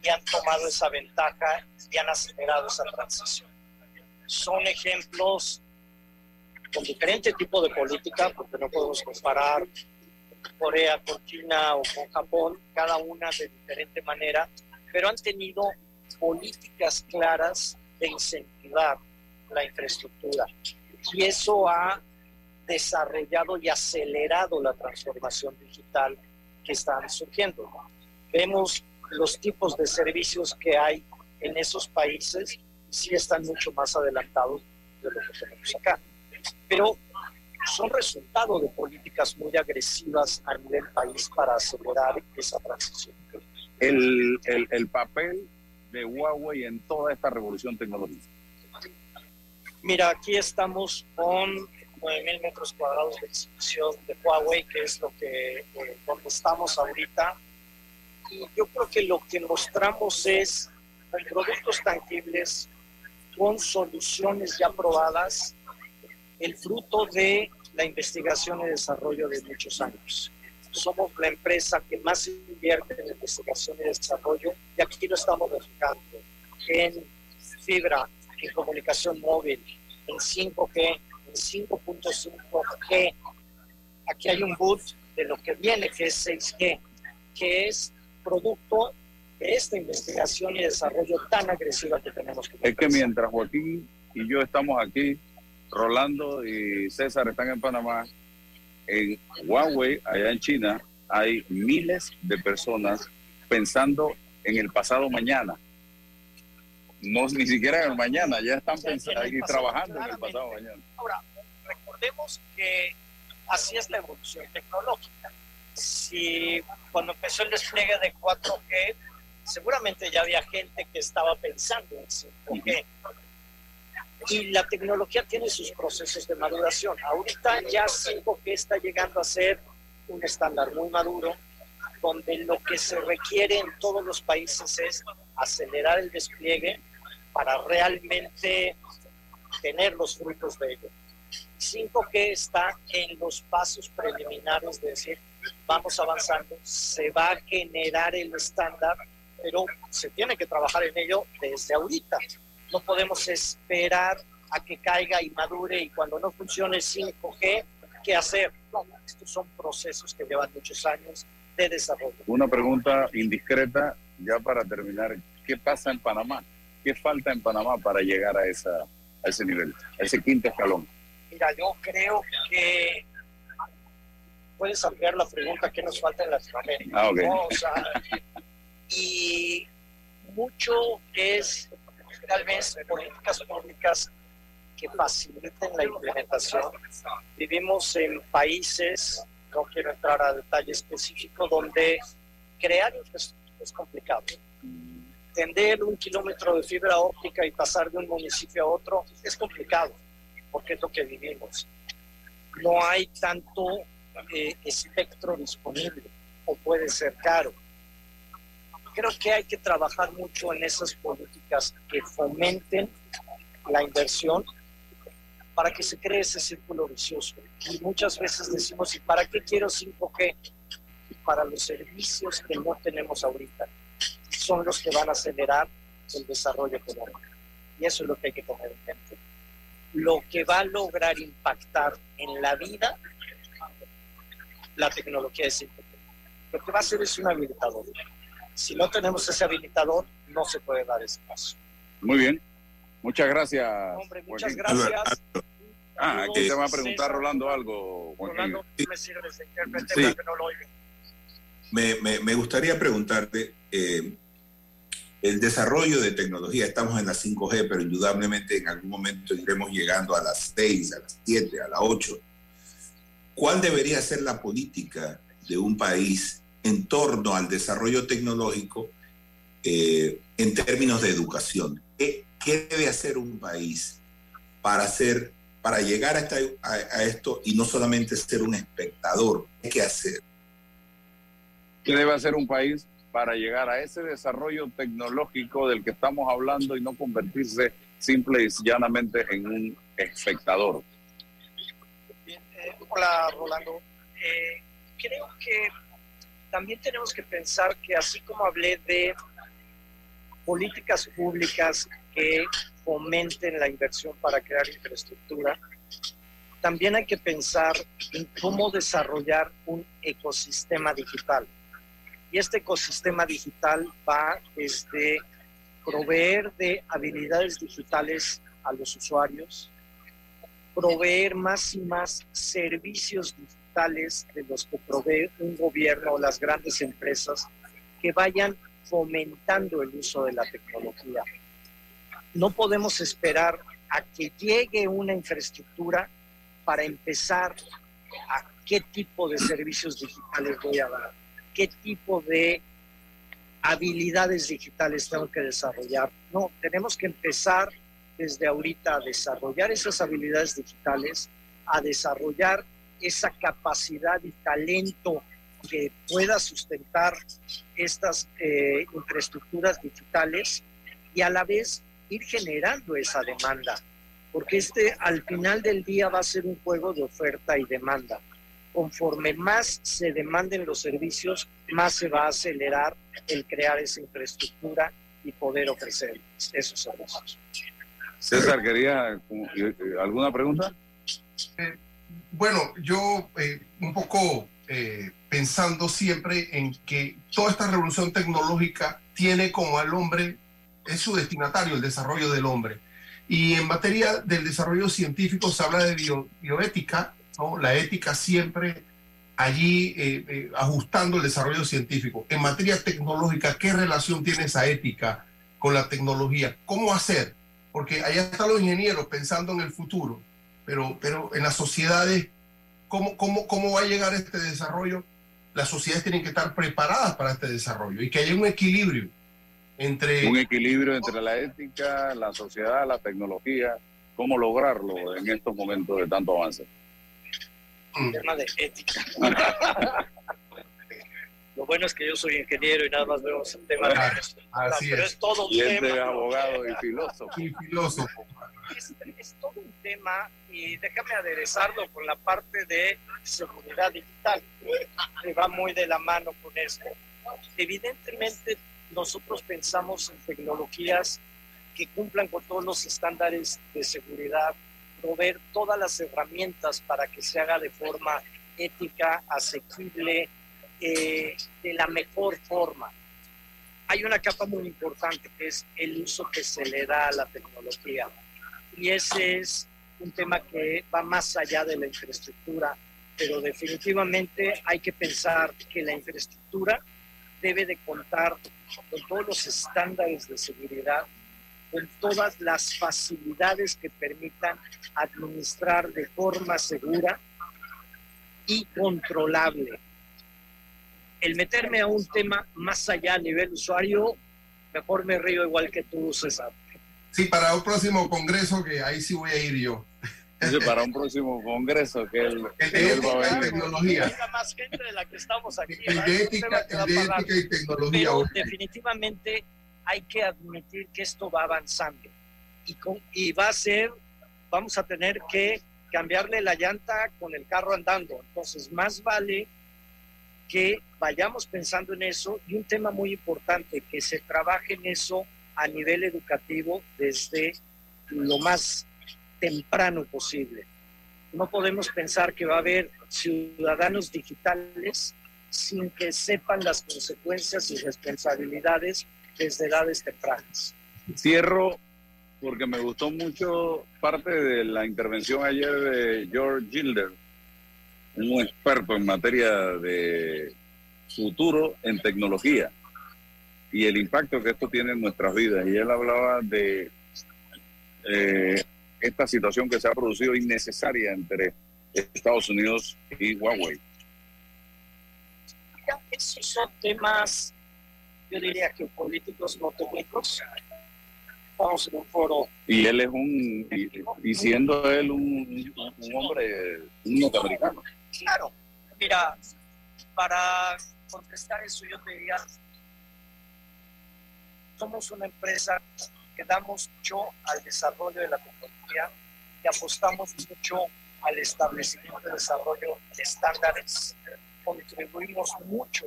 y han tomado esa ventaja y han acelerado esa transición. Son ejemplos con diferente tipo de política, porque no podemos comparar Corea con China o con Japón, cada una de diferente manera, pero han tenido políticas claras de incentivar la infraestructura. Y eso ha desarrollado y acelerado la transformación digital que están surgiendo. Vemos los tipos de servicios que hay en esos países sí están mucho más adelantados de lo que tenemos acá. Pero son resultado de políticas muy agresivas a nivel país para acelerar esa transición. El, el, el papel de Huawei en toda esta revolución tecnológica. Mira, aquí estamos con 9.000 metros cuadrados de exhibición de Huawei, que es lo que eh, donde estamos ahorita. Y yo creo que lo que mostramos es con productos tangibles, con soluciones ya probadas, el fruto de la investigación y desarrollo de muchos años. Somos la empresa que más invierte en investigación y desarrollo y aquí lo estamos reflejando en fibra, en comunicación móvil, en 5G, en 5.5G. Aquí hay un boot de lo que viene, que es 6G, que es producto de esta investigación y desarrollo tan agresiva que tenemos que Es que mientras Joaquín y yo estamos aquí, Rolando y César están en Panamá, en Huawei, allá en China, hay miles de personas pensando en el pasado mañana. No ni siquiera en el mañana, ya están pensando y trabajando en el pasado mañana. Ahora, recordemos que así es la evolución tecnológica. Si cuando empezó el despliegue de 4G, seguramente ya había gente que estaba pensando en 5G. Y la tecnología tiene sus procesos de maduración. Ahorita ya 5G está llegando a ser un estándar muy maduro, donde lo que se requiere en todos los países es acelerar el despliegue para realmente tener los frutos de ello. 5G está en los pasos preliminares de decir, vamos avanzando, se va a generar el estándar, pero se tiene que trabajar en ello desde ahorita. No podemos esperar a que caiga y madure y cuando no funcione 5G, ¿qué hacer? No, estos son procesos que llevan muchos años de desarrollo. Una pregunta indiscreta ya para terminar. ¿Qué pasa en Panamá? ¿Qué falta en Panamá para llegar a, esa, a ese nivel, a ese quinto escalón? Mira, yo creo que puedes ampliar la pregunta ¿qué nos falta en Latinoamérica? Ah, okay. ¿no? o sea, y mucho es tal vez políticas públicas que faciliten la implementación. Vivimos en países, no quiero entrar a detalle específico, donde crear infraestructura es complicado. Tender un kilómetro de fibra óptica y pasar de un municipio a otro es complicado, porque es lo que vivimos. No hay tanto eh, espectro disponible o puede ser caro. Creo que hay que trabajar mucho en esas políticas que fomenten la inversión para que se cree ese círculo vicioso. Y muchas veces decimos, ¿y para qué quiero 5G? Para los servicios que no tenemos ahorita. Son los que van a acelerar el desarrollo económico. Y eso es lo que hay que tener en mente. Lo que va a lograr impactar en la vida la tecnología de 5G. Lo que va a hacer es un habilitador. Si no tenemos ese habilitador, no se puede dar ese paso. Muy bien. Muchas gracias. Hombre, muchas gracias. Ah, aquí te va a preguntar Rolando algo. Joaquín. Rolando, me sirves de intérprete Sí. para que no lo oiga. Me, me- me gustaría preguntarte, eh, el desarrollo de tecnología, estamos en la 5G, pero indudablemente en algún momento iremos llegando a las 6, a las 7, a las 8. ¿Cuál debería ser la política de un país en torno al desarrollo tecnológico eh, en términos de educación? ¿Qué, qué debe hacer un país para hacer, para llegar a, esta- a- a esto y no solamente ser un espectador? ¿Qué hay que hacer? ¿Qué debe hacer un país para llegar a ese desarrollo tecnológico del que estamos hablando y no convertirse simple y llanamente en un espectador? Bien, eh, hola, Rolando. Eh, creo que también tenemos que pensar que así como hablé de políticas públicas que fomenten la inversión para crear infraestructura, también hay que pensar en cómo desarrollar un ecosistema digital. Y este ecosistema digital va desde proveer de habilidades digitales a los usuarios, proveer más y más servicios digitales de los que provee un gobierno o las grandes empresas que vayan fomentando el uso de la tecnología. No podemos esperar a que llegue una infraestructura para empezar a qué tipo de servicios digitales voy a dar, qué tipo de habilidades digitales tengo que desarrollar. No, tenemos que empezar desde ahorita a desarrollar esas habilidades digitales, a desarrollar esa capacidad y talento que pueda sustentar estas eh, infraestructuras digitales y a la vez ir generando esa demanda, porque este al final del día va a ser un juego de oferta y demanda. Conforme más se demanden los servicios, más se va a acelerar el crear esa infraestructura y poder ofrecer esos servicios. César, ¿quería eh, alguna pregunta? Eh, bueno, yo un poco pensando siempre en que toda esta revolución tecnológica tiene como al hombre, es su destinatario, el desarrollo del hombre. Y en materia del desarrollo científico se habla de bioética, ¿no? la ética siempre allí eh, eh, ajustando el desarrollo científico. En materia tecnológica, ¿qué relación tiene esa ética con la tecnología? ¿Cómo hacer? Porque allá están los ingenieros pensando en el futuro, pero, pero en las sociedades, ¿cómo, cómo, ¿cómo va a llegar este desarrollo? las sociedades tienen que estar preparadas para este desarrollo y que haya un equilibrio entre... Un equilibrio entre la ética, la sociedad, la tecnología. ¿Cómo lograrlo en estos momentos de tanto avance? Un tema de ética. Lo bueno es que yo soy ingeniero y nada más vemos el tema de Así pero es. todo un y tema. abogado y filósofo. Y filósofo. Es, todo un tema y déjame aderezarlo con la parte de seguridad digital, que va muy de la mano con esto. Evidentemente, nosotros pensamos en tecnologías que cumplan con todos los estándares de seguridad, proveer todas las herramientas para que se haga de forma ética, asequible, eh, de la mejor forma. Hay una capa muy importante que es el uso que se le da a la tecnología. Y ese es un tema que va más allá de la infraestructura, pero definitivamente hay que pensar que la infraestructura debe de contar con todos los estándares de seguridad, con todas las facilidades que permitan administrar de forma segura y controlable el meterme a un tema más allá a nivel usuario, mejor me río igual que tú, César. Sí, para un próximo congreso, que ahí sí voy a ir yo. para un próximo congreso, que el, el de ética y tecnología. más gente de la que estamos aquí. El, de ética, y tecnología. Pero definitivamente hay que admitir que esto va avanzando y, con, y va a ser, vamos a tener que cambiarle la llanta con el carro andando. Entonces, más vale que vayamos pensando en eso y un tema muy importante, que se trabaje en eso a nivel educativo desde lo más temprano posible. No podemos pensar que va a haber ciudadanos digitales sin que sepan las consecuencias y responsabilidades desde edades tempranas. Cierro porque me gustó mucho parte de la intervención ayer de George Gilder, un experto en materia de futuro en tecnología y el impacto que esto tiene en nuestras vidas. Y él hablaba de eh, esta situación que se ha producido innecesaria entre Estados Unidos y Huawei. Esos son temas, yo diría que políticos, no técnicos. Estamos en un foro. Y él es un, y, siendo él un, un hombre norteamericano. Claro, mira, para contestar eso yo te diría, somos una empresa que damos mucho al desarrollo de la tecnología y apostamos mucho al establecimiento de desarrollo de estándares. Contribuimos mucho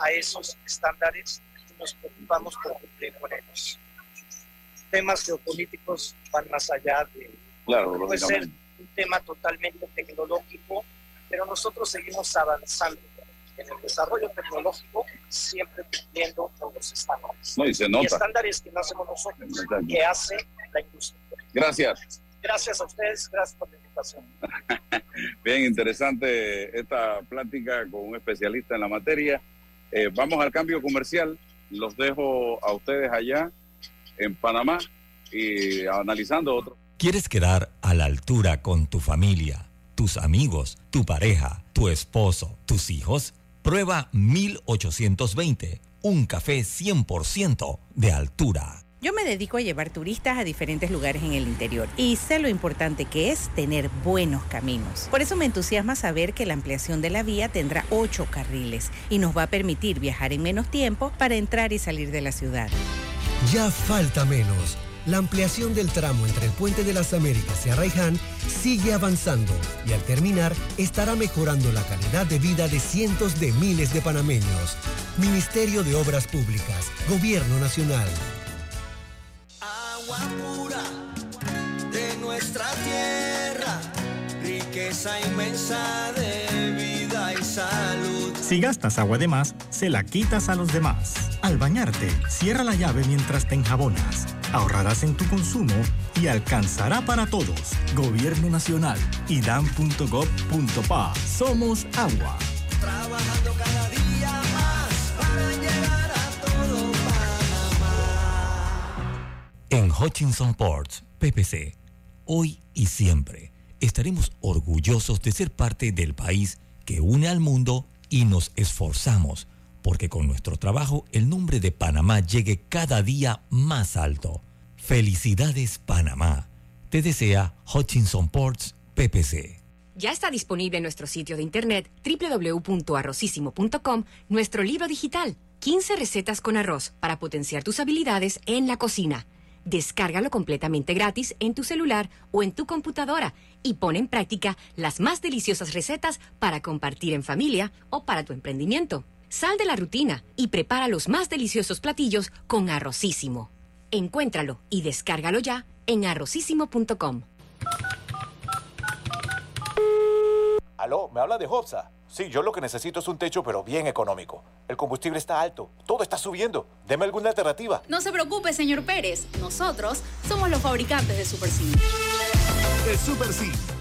a esos estándares y nos preocupamos por cumplir con ellos. Temas geopolíticos van más allá de... Claro, puede ser un tema totalmente tecnológico, pero nosotros seguimos avanzando en el desarrollo tecnológico, siempre cumpliendo con los estándares. No, y se nota. Y estándares que no hacemos nosotros, que hace la industria. Gracias. Gracias a ustedes, gracias por la invitación. Bien, interesante esta plática con un especialista en la materia. Eh, vamos al cambio comercial. Los dejo a ustedes allá en Panamá y analizando otros. ¿Quieres quedar a la altura con tu familia, tus amigos, tu pareja, tu esposo, tus hijos? Prueba 1820, un café 100% de altura. Yo me dedico a llevar turistas a diferentes lugares en el interior y sé lo importante que es tener buenos caminos. Por eso me entusiasma saber que la ampliación de la vía tendrá ocho carriles y nos va a permitir viajar en menos tiempo para entrar y salir de la ciudad. Ya falta menos. La ampliación del tramo entre el Puente de las Américas y Arraiján sigue avanzando y al terminar estará mejorando la calidad de vida de cientos de miles de panameños. Ministerio de Obras Públicas, Gobierno Nacional. Agua pura de nuestra tierra, riqueza inmensa de vida y salud. Si gastas agua de más, se la quitas a los demás. Al bañarte, cierra la llave mientras te enjabonas. Ahorrarás en tu consumo y alcanzará para todos. Gobierno Nacional, idam.gov.pa. Somos agua. Trabajando cada día más para llegar a todo Panamá. En Hutchinson Ports, PPC, hoy y siempre estaremos orgullosos de ser parte del país que une al mundo y nos esforzamos porque con nuestro trabajo el nombre de Panamá llegue cada día más alto. Felicidades Panamá. Te desea Hutchinson Ports PPC. Ya está disponible en nuestro sitio de internet www.arrocísimo.com nuestro libro digital, 15 recetas con arroz para potenciar tus habilidades en la cocina. Descárgalo completamente gratis en tu celular o en tu computadora y pon en práctica las más deliciosas recetas para compartir en familia o para tu emprendimiento. Sal de la rutina y prepara los más deliciosos platillos con Arrocísimo. Encuéntralo y descárgalo ya en arrocísimo.com. Aló, ¿me habla de Hopsa? Sí, yo lo que necesito es un techo, pero bien económico. El combustible está alto, todo está subiendo. Deme alguna alternativa. No se preocupe, señor Pérez. Nosotros somos los fabricantes de Super Sim. El Super Sim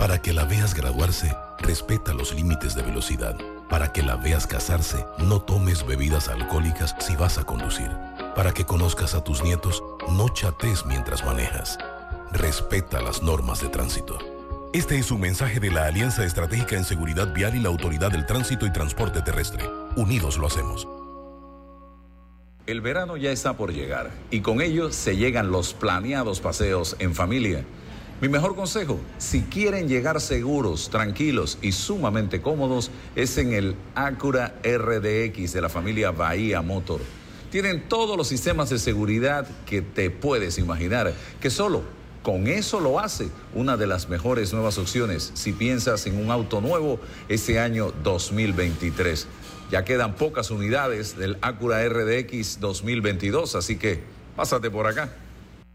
Para que la veas graduarse, respeta los límites de velocidad. Para que la veas casarse, no tomes bebidas alcohólicas si vas a conducir. Para que conozcas a tus nietos, no chates mientras manejas. Respeta las normas de tránsito. Este es un mensaje de la Alianza Estratégica en Seguridad Vial y la Autoridad del Tránsito y Transporte Terrestre. Unidos lo hacemos. El verano ya está por llegar y con ello se llegan los planeados paseos en familia. Mi mejor consejo, si quieren llegar seguros, tranquilos y sumamente cómodos, es en el Acura RDX de la familia Bahía Motor. Tienen todos los sistemas de seguridad que te puedes imaginar, que solo con eso lo hace una de las mejores nuevas opciones si piensas en un auto nuevo este año 2023. Ya quedan pocas unidades del Acura RDX 2022, así que Pásate por acá.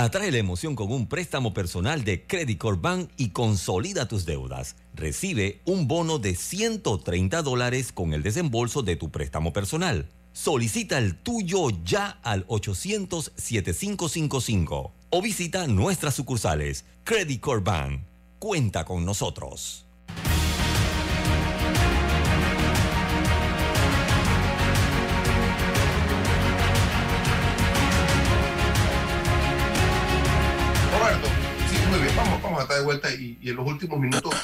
Atrae la emoción con un préstamo personal de Credit Bank y consolida tus deudas. Recibe un bono de 130 dólares con el desembolso de tu préstamo personal. Solicita el tuyo ya al 800-7555 o visita nuestras sucursales. Credit Corp Bank. Cuenta con nosotros. Vamos, a estar de vuelta y, y en los últimos minutos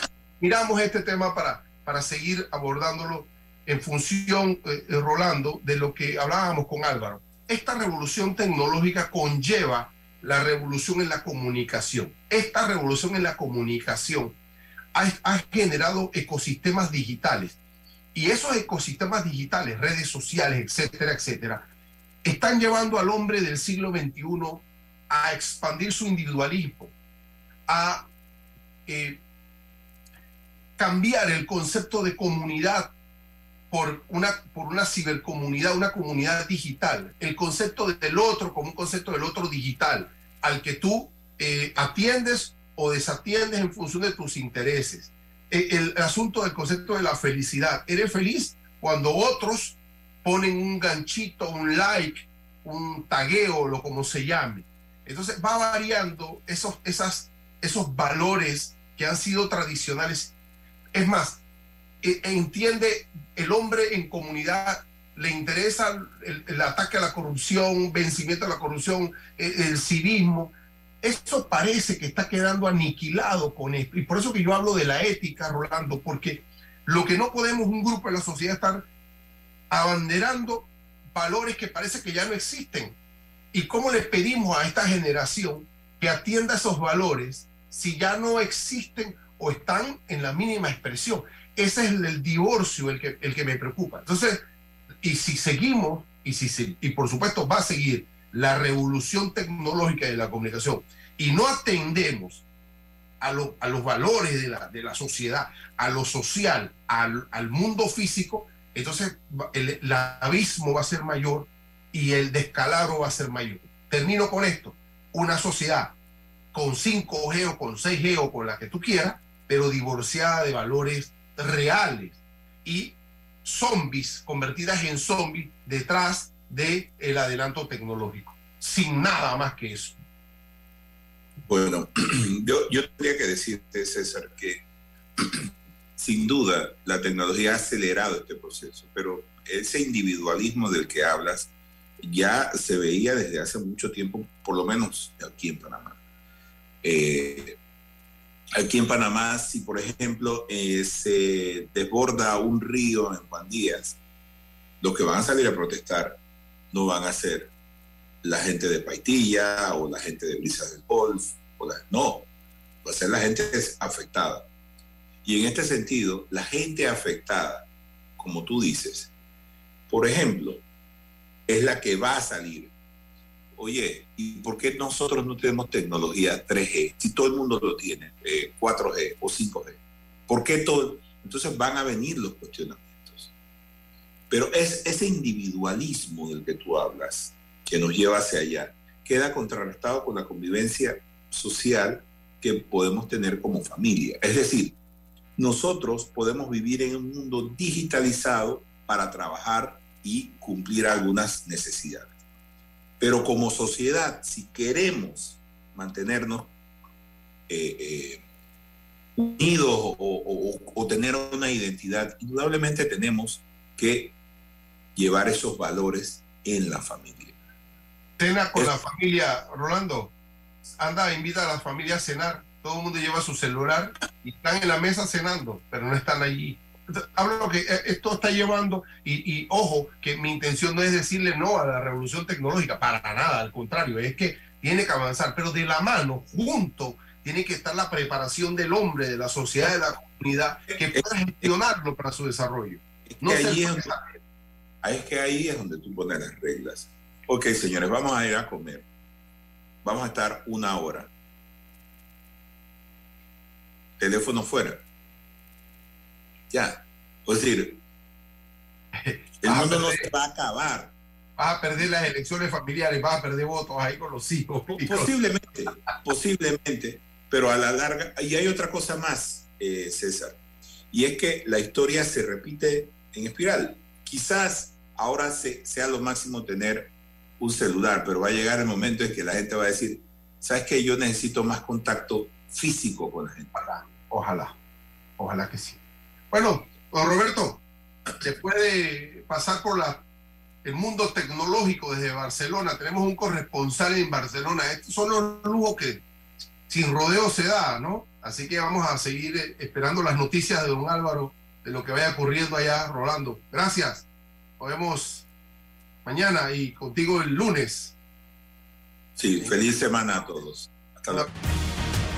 miramos este tema para, para seguir abordándolo en función, eh, eh, Rolando, de lo que hablábamos con Álvaro. Esta revolución tecnológica conlleva la revolución en la comunicación. Esta revolución en la comunicación ha, ha generado ecosistemas digitales y esos ecosistemas digitales, redes sociales, etcétera, etcétera, están llevando al hombre del siglo XXI a expandir su individualismo, a eh, cambiar el concepto de comunidad por una, por una cibercomunidad, una comunidad digital, el concepto del otro como un concepto del otro digital, al que tú eh, atiendes o desatiendes en función de tus intereses. El, el asunto del concepto de la felicidad. Eres feliz cuando otros ponen un ganchito, un like, un tagueo, lo como se llame. Entonces va variando esos, esas, esos valores que han sido tradicionales. Es más, e- entiende el hombre en comunidad, le interesa el, el ataque a la corrupción, vencimiento a la corrupción, el, el civismo. Eso parece que está quedando aniquilado con esto. Y por eso que yo hablo de la ética, Rolando, porque lo que no podemos un grupo de la sociedad estar abanderando valores que parece que ya no existen. ¿Y cómo le pedimos a esta generación que atienda esos valores si ya no existen o están en la mínima expresión? Ese es el, divorcio el que, el que me preocupa. Entonces, y si seguimos, y, si, y por supuesto va a seguir la revolución tecnológica de la comunicación, y no atendemos a, lo- a los valores de la, de la sociedad, a lo social, al, al mundo físico, entonces el, el abismo va a ser mayor y el descalabro va a ser mayor. Termino con esto. Una sociedad con 5G o con 6G o con la que tú quieras, pero divorciada de valores reales y zombies, convertidas en zombies detrás del el adelanto tecnológico, sin nada más que eso. Bueno, yo, yo tendría que decirte, César, que sin duda la tecnología ha acelerado este proceso, pero ese individualismo del que hablas ya se veía desde hace mucho tiempo, por lo menos aquí en Panamá. Eh, aquí en Panamá, si por ejemplo eh, se desborda un río en Juan Díaz, los que van a salir a protestar no van a ser la gente de Paitilla o la gente de Brisas del Golf, no, va a ser la gente afectada. Y en este sentido, la gente afectada, como tú dices, por ejemplo, es la que va a salir. Oye, ¿y por qué nosotros no tenemos tecnología 3G? Si todo el mundo lo tiene, eh, 4G o 5G. ¿Por qué todo? Entonces van a venir los cuestionamientos. Pero es ese individualismo del que tú hablas, que nos lleva hacia allá, queda contrarrestado con la convivencia social que podemos tener como familia. Es decir, nosotros podemos vivir en un mundo digitalizado para trabajar y cumplir algunas necesidades. Pero como sociedad, si queremos mantenernos eh, eh, unidos o, o- o tener una identidad, indudablemente tenemos que llevar esos valores en la familia. Cena con la familia, Rolando. Anda, invita a la familia a cenar. Todo el mundo lleva su celular y están en la mesa cenando, pero no están allí hablo que eh, esto está llevando, y, y, ojo, que mi intención no es decirle no a la revolución tecnológica, para nada, al contrario, es que tiene que avanzar, pero de la mano, junto, tiene que estar la preparación del hombre, de la sociedad, de la comunidad, que pueda gestionarlo para su desarrollo. Que ahí es, donde, es que ahí es donde tú pones las reglas. Ok, señores, vamos a ir a comer. Vamos a estar una hora. Teléfono fuera. Ya. Es decir, el mundo no se va a acabar. Vas a perder las elecciones familiares, vas a perder votos ahí con los hijos. Posiblemente, posiblemente. Pero a la larga, y hay otra cosa más, eh, César, y es que la historia se repite en espiral. Quizás ahora se, sea lo máximo tener un celular, pero va a llegar el momento en que la gente va a decir, ¿sabes qué? Yo necesito más contacto físico con la gente. Ojalá, ojalá, ojalá que sí. Bueno, don Roberto, después de pasar por la, el mundo tecnológico desde Barcelona, tenemos un corresponsal en Barcelona. Estos son los lujos que sin rodeo se da, ¿no? Así que vamos a seguir eh, esperando las noticias de don Álvaro de lo que vaya ocurriendo allá, Rolando. Gracias. Nos vemos mañana y contigo el lunes. Sí, feliz semana a todos. Hasta luego.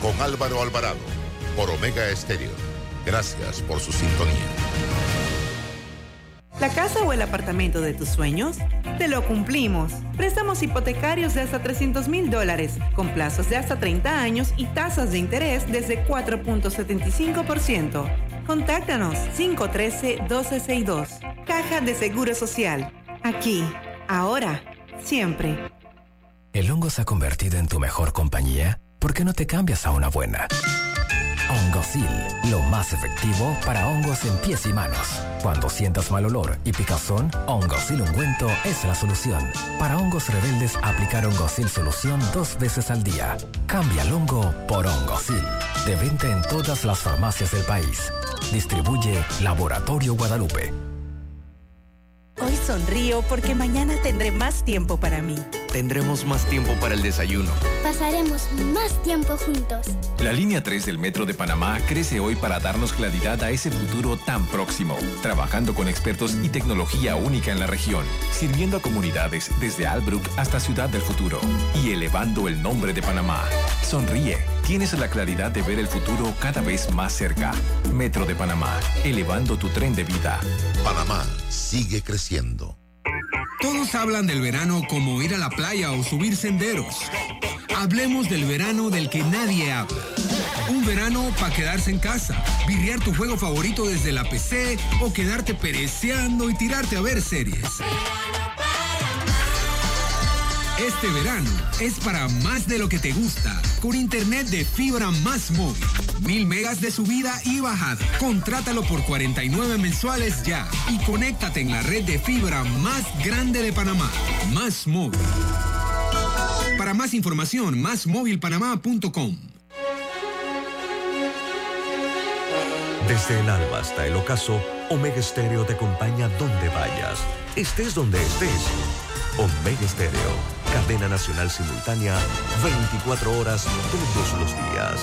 con Álvaro Alvarado por Omega Estéreo. Gracias por su sintonía. ¿La casa o el apartamento de tus sueños? Te lo cumplimos. Préstamos hipotecarios de hasta 300 mil dólares, con plazos de hasta 30 años y tasas de interés desde 4.75%. Contáctanos 513-1262. Caja de Seguro Social. Aquí, ahora, siempre. ¿El hongo se ha convertido en tu mejor compañía? ¿Por qué no te cambias a una buena? Hongosil, lo más efectivo para hongos en pies y manos. Cuando sientas mal olor y picazón, Hongosil ungüento es la solución. Para hongos rebeldes, aplicar Hongosil solución dos veces al día. Cambia el hongo por Hongosil. De venta en todas las farmacias del país. Distribuye Laboratorio Guadalupe. Hoy sonrío porque mañana tendré más tiempo para mí. Tendremos más tiempo para el desayuno. Pasaremos más tiempo juntos. La línea 3 del Metro de Panamá crece hoy para darnos claridad a ese futuro tan próximo, trabajando con expertos y tecnología única en la región, sirviendo a comunidades desde Albrook hasta Ciudad del Futuro y elevando el nombre de Panamá. Sonríe, tienes la claridad de ver el futuro cada vez más cerca. Metro de Panamá, elevando tu tren de vida. Panamá sigue creciendo. Todos hablan del verano como ir a la playa o subir senderos. Hablemos del verano del que nadie habla. Un verano para quedarse en casa, birrear tu juego favorito desde la PC o quedarte pereceando y tirarte a ver series. Este verano es para más de lo que te gusta, con internet de fibra más móvil. Mil megas de subida y bajada. Contrátalo por 49 mensuales ya y conéctate en la red de fibra más grande de Panamá. Más móvil. Para más información, másmóvilpanamá.com. Desde el alba hasta el ocaso, Omega Stereo te acompaña donde vayas, estés donde estés. Omega Stereo, cadena nacional simultánea, 24 horas todos los días.